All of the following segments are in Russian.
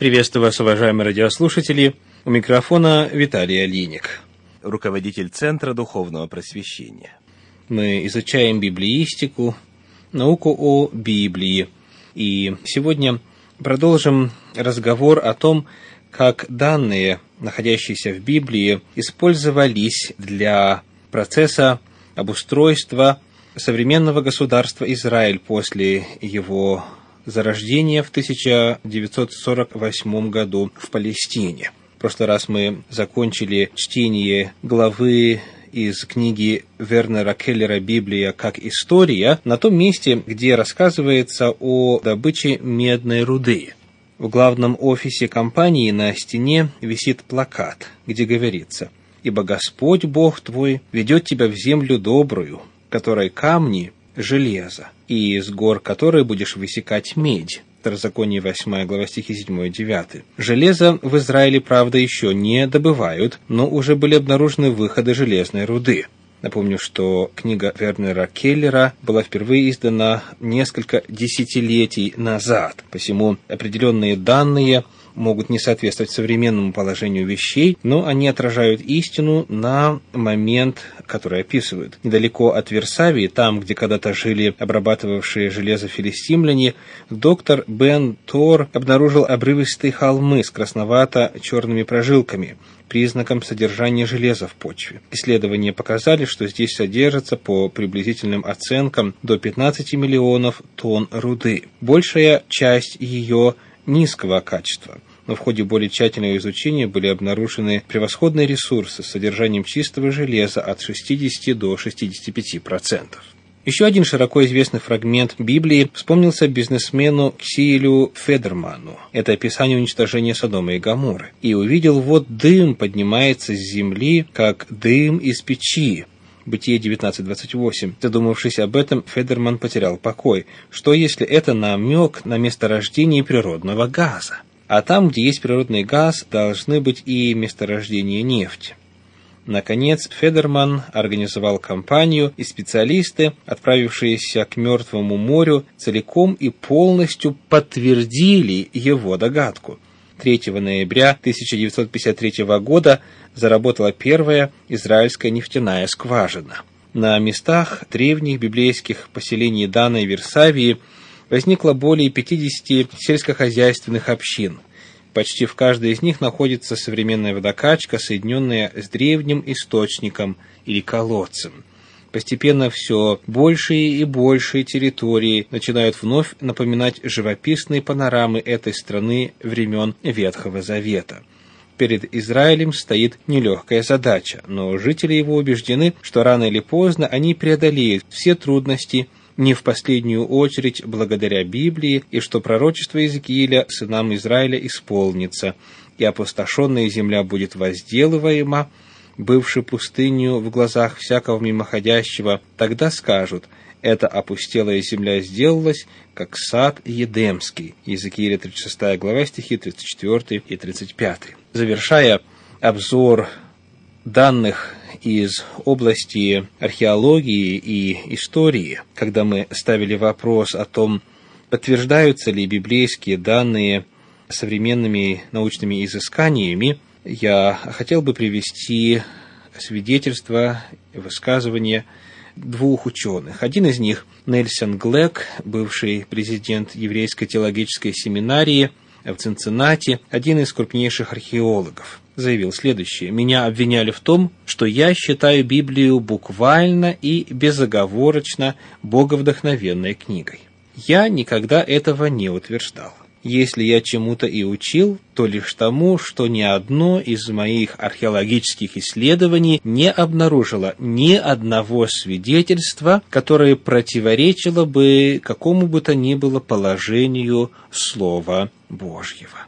Приветствую вас, уважаемые радиослушатели. У микрофона Виталий Алиник, руководитель Центра Духовного Просвещения. Мы изучаем библеистику, науку о Библии. И сегодня продолжим разговор о том, как данные, находящиеся в Библии, использовались для процесса обустройства современного государства Израиль после его зарождения в 1948 году в Палестине. В прошлый раз мы закончили чтение главы из книги Вернера Келлера «Библия как история» на том месте, где рассказывается о добыче медной руды. В главном офисе компании на стене висит плакат, где говорится «Ибо Господь Бог твой ведет тебя в землю добрую, которой камни железо, и из гор которой будешь высекать медь». Второзаконие 8 глава стихи 7 и 9. Железо в Израиле, правда, еще не добывают, но уже были обнаружены выходы железной руды. Напомню, что книга Вернера Келлера была впервые издана несколько десятилетий назад, посему определенные данные могут не соответствовать современному положению вещей, но они отражают истину на момент, который описывают. Недалеко от Версавии, там, где когда-то жили обрабатывавшие железо филистимляне, доктор Бен Тор обнаружил обрывистые холмы с красновато-черными прожилками, признаком содержания железа в почве. Исследования показали, что здесь содержится по приблизительным оценкам до 15 миллионов тонн руды. Большая часть ее низкого качества – но в ходе более тщательного изучения были обнаружены превосходные ресурсы с содержанием чистого железа от 60 до 65%. Еще один широко известный фрагмент Библии вспомнился бизнесмену Ксилю Федерману. Это описание уничтожения Содома и Гаморы. «И увидел, вот дым поднимается с земли, как дым из печи, Бытие 19.28. Задумавшись об этом, Федерман потерял покой. Что если это намек на месторождение природного газа? А там, где есть природный газ, должны быть и месторождения нефти. Наконец, Федерман организовал компанию, и специалисты, отправившиеся к Мертвому морю, целиком и полностью подтвердили его догадку. 3 ноября 1953 года заработала первая израильская нефтяная скважина. На местах древних библейских поселений Дана и Версавии возникло более 50 сельскохозяйственных общин. Почти в каждой из них находится современная водокачка, соединенная с древним источником или колодцем. Постепенно все большие и большие территории начинают вновь напоминать живописные панорамы этой страны времен Ветхого Завета. Перед Израилем стоит нелегкая задача, но жители его убеждены, что рано или поздно они преодолеют все трудности – не в последнюю очередь благодаря Библии, и что пророчество Иезекииля сынам Израиля исполнится, и опустошенная земля будет возделываема, бывшей пустынью в глазах всякого мимоходящего, тогда скажут, эта опустелая земля сделалась, как сад Едемский. Иезекииля 36 глава, стихи 34 и 35. Завершая обзор данных из области археологии и истории, когда мы ставили вопрос о том, подтверждаются ли библейские данные современными научными изысканиями, я хотел бы привести свидетельства, высказывания двух ученых. Один из них Нельсон Глэк, бывший президент еврейской теологической семинарии в Цинциннати, один из крупнейших археологов заявил следующее. «Меня обвиняли в том, что я считаю Библию буквально и безоговорочно боговдохновенной книгой. Я никогда этого не утверждал. Если я чему-то и учил, то лишь тому, что ни одно из моих археологических исследований не обнаружило ни одного свидетельства, которое противоречило бы какому бы то ни было положению Слова Божьего.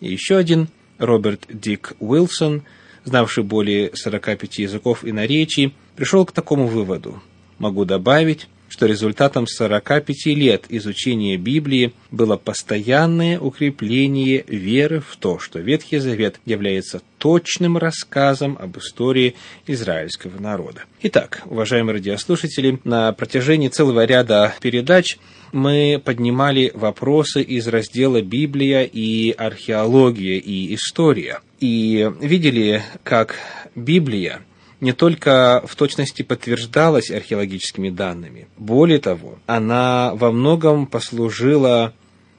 И еще один Роберт Дик Уилсон, знавший более 45 языков и наречий, пришел к такому выводу. Могу добавить, что результатом 45 лет изучения Библии было постоянное укрепление веры в то, что Ветхий Завет является точным рассказом об истории израильского народа. Итак, уважаемые радиослушатели, на протяжении целого ряда передач мы поднимали вопросы из раздела «Библия и археология и история» и видели, как Библия не только в точности подтверждалась археологическими данными, более того, она во многом послужила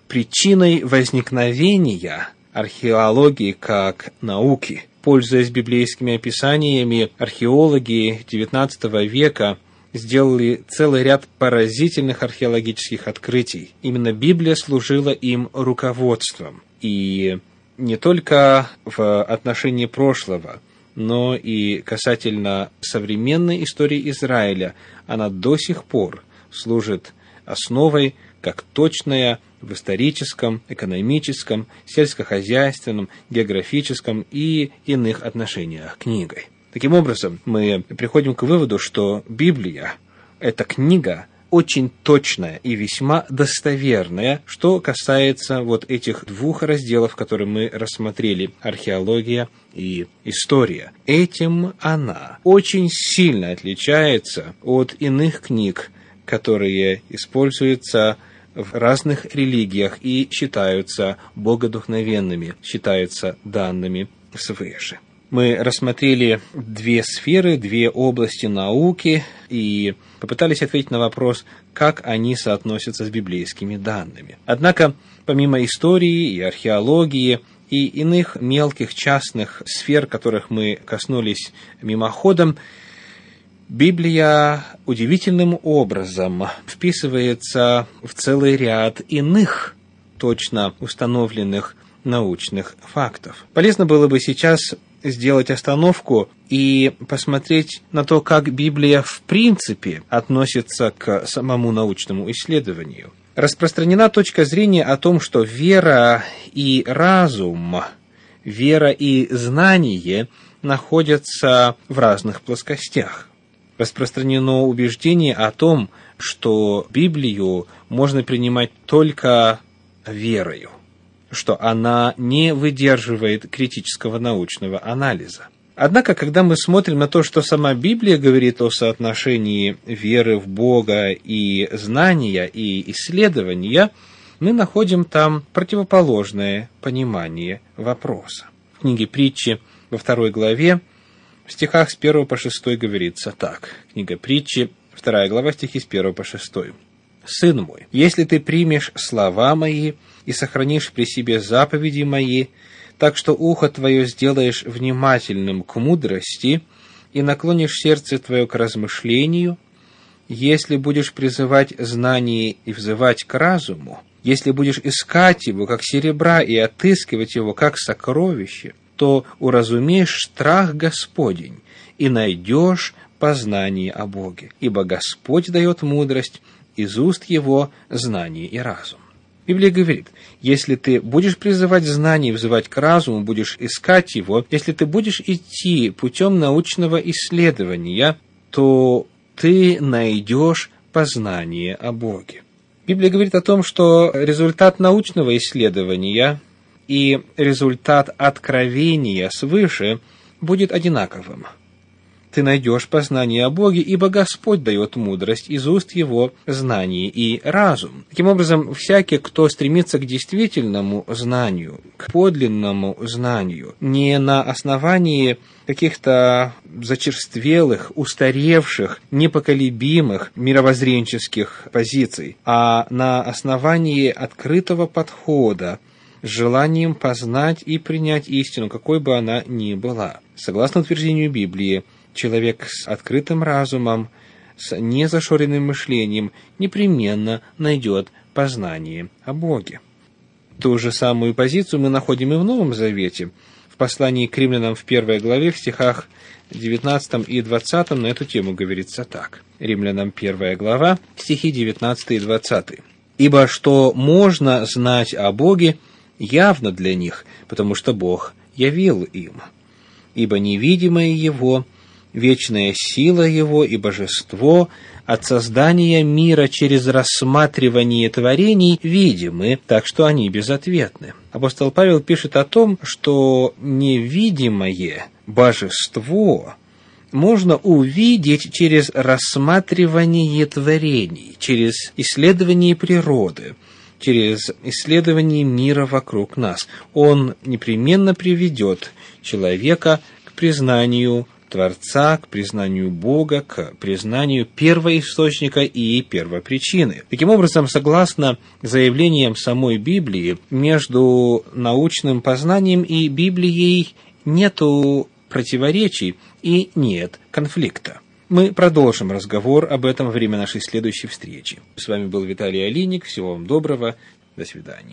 причиной возникновения археологии как науки. Пользуясь библейскими описаниями, археологи XIX века сделали целый ряд поразительных археологических открытий. Именно Библия служила им руководством. И не только в отношении прошлого, но и касательно современной истории Израиля, она до сих пор служит основой как точная в историческом, экономическом, сельскохозяйственном, географическом и иных отношениях книгой. Таким образом, мы приходим к выводу, что Библия – это книга, очень точная и весьма достоверная, что касается вот этих двух разделов, которые мы рассмотрели – археология и история. Этим она очень сильно отличается от иных книг, которые используются в разных религиях и считаются богодухновенными, считаются данными свыше мы рассмотрели две сферы, две области науки и попытались ответить на вопрос, как они соотносятся с библейскими данными. Однако, помимо истории и археологии, и иных мелких частных сфер, которых мы коснулись мимоходом, Библия удивительным образом вписывается в целый ряд иных точно установленных научных фактов. Полезно было бы сейчас сделать остановку и посмотреть на то, как Библия в принципе относится к самому научному исследованию. Распространена точка зрения о том, что вера и разум, вера и знание находятся в разных плоскостях. Распространено убеждение о том, что Библию можно принимать только верою что она не выдерживает критического научного анализа. Однако, когда мы смотрим на то, что сама Библия говорит о соотношении веры в Бога и знания и исследования, мы находим там противоположное понимание вопроса. В книге притчи во второй главе в стихах с 1 по 6 говорится так. Книга притчи, вторая глава, стихи с 1 по 6. «Сын мой, если ты примешь слова мои и сохранишь при себе заповеди мои, так что ухо твое сделаешь внимательным к мудрости и наклонишь сердце твое к размышлению, если будешь призывать знание и взывать к разуму, если будешь искать его, как серебра, и отыскивать его, как сокровище, то уразумеешь страх Господень и найдешь познание о Боге, ибо Господь дает мудрость, из уст его знание и разум. Библия говорит, если ты будешь призывать знание, взывать к разуму, будешь искать его, если ты будешь идти путем научного исследования, то ты найдешь познание о Боге. Библия говорит о том, что результат научного исследования и результат откровения свыше будет одинаковым – ты найдешь познание о Боге, ибо Господь дает мудрость из уст Его знание и разум. Таким образом, всякий, кто стремится к действительному знанию, к подлинному знанию, не на основании каких-то зачерствелых, устаревших, непоколебимых мировоззренческих позиций, а на основании открытого подхода, желанием познать и принять истину, какой бы она ни была. Согласно утверждению Библии, человек с открытым разумом, с незашоренным мышлением непременно найдет познание о Боге. Ту же самую позицию мы находим и в Новом Завете. В послании к римлянам в первой главе, в стихах 19 и 20 на эту тему говорится так. Римлянам первая глава, стихи 19 и 20. «Ибо что можно знать о Боге, явно для них, потому что Бог явил им. Ибо невидимое Его – вечная сила Его и божество от создания мира через рассматривание творений видимы, так что они безответны. Апостол Павел пишет о том, что невидимое божество можно увидеть через рассматривание творений, через исследование природы, через исследование мира вокруг нас. Он непременно приведет человека к признанию Творца, к признанию Бога, к признанию первоисточника и первопричины. Таким образом, согласно заявлениям самой Библии, между научным познанием и Библией нету противоречий и нет конфликта. Мы продолжим разговор об этом во время нашей следующей встречи. С вами был Виталий Алиник. Всего вам доброго. До свидания.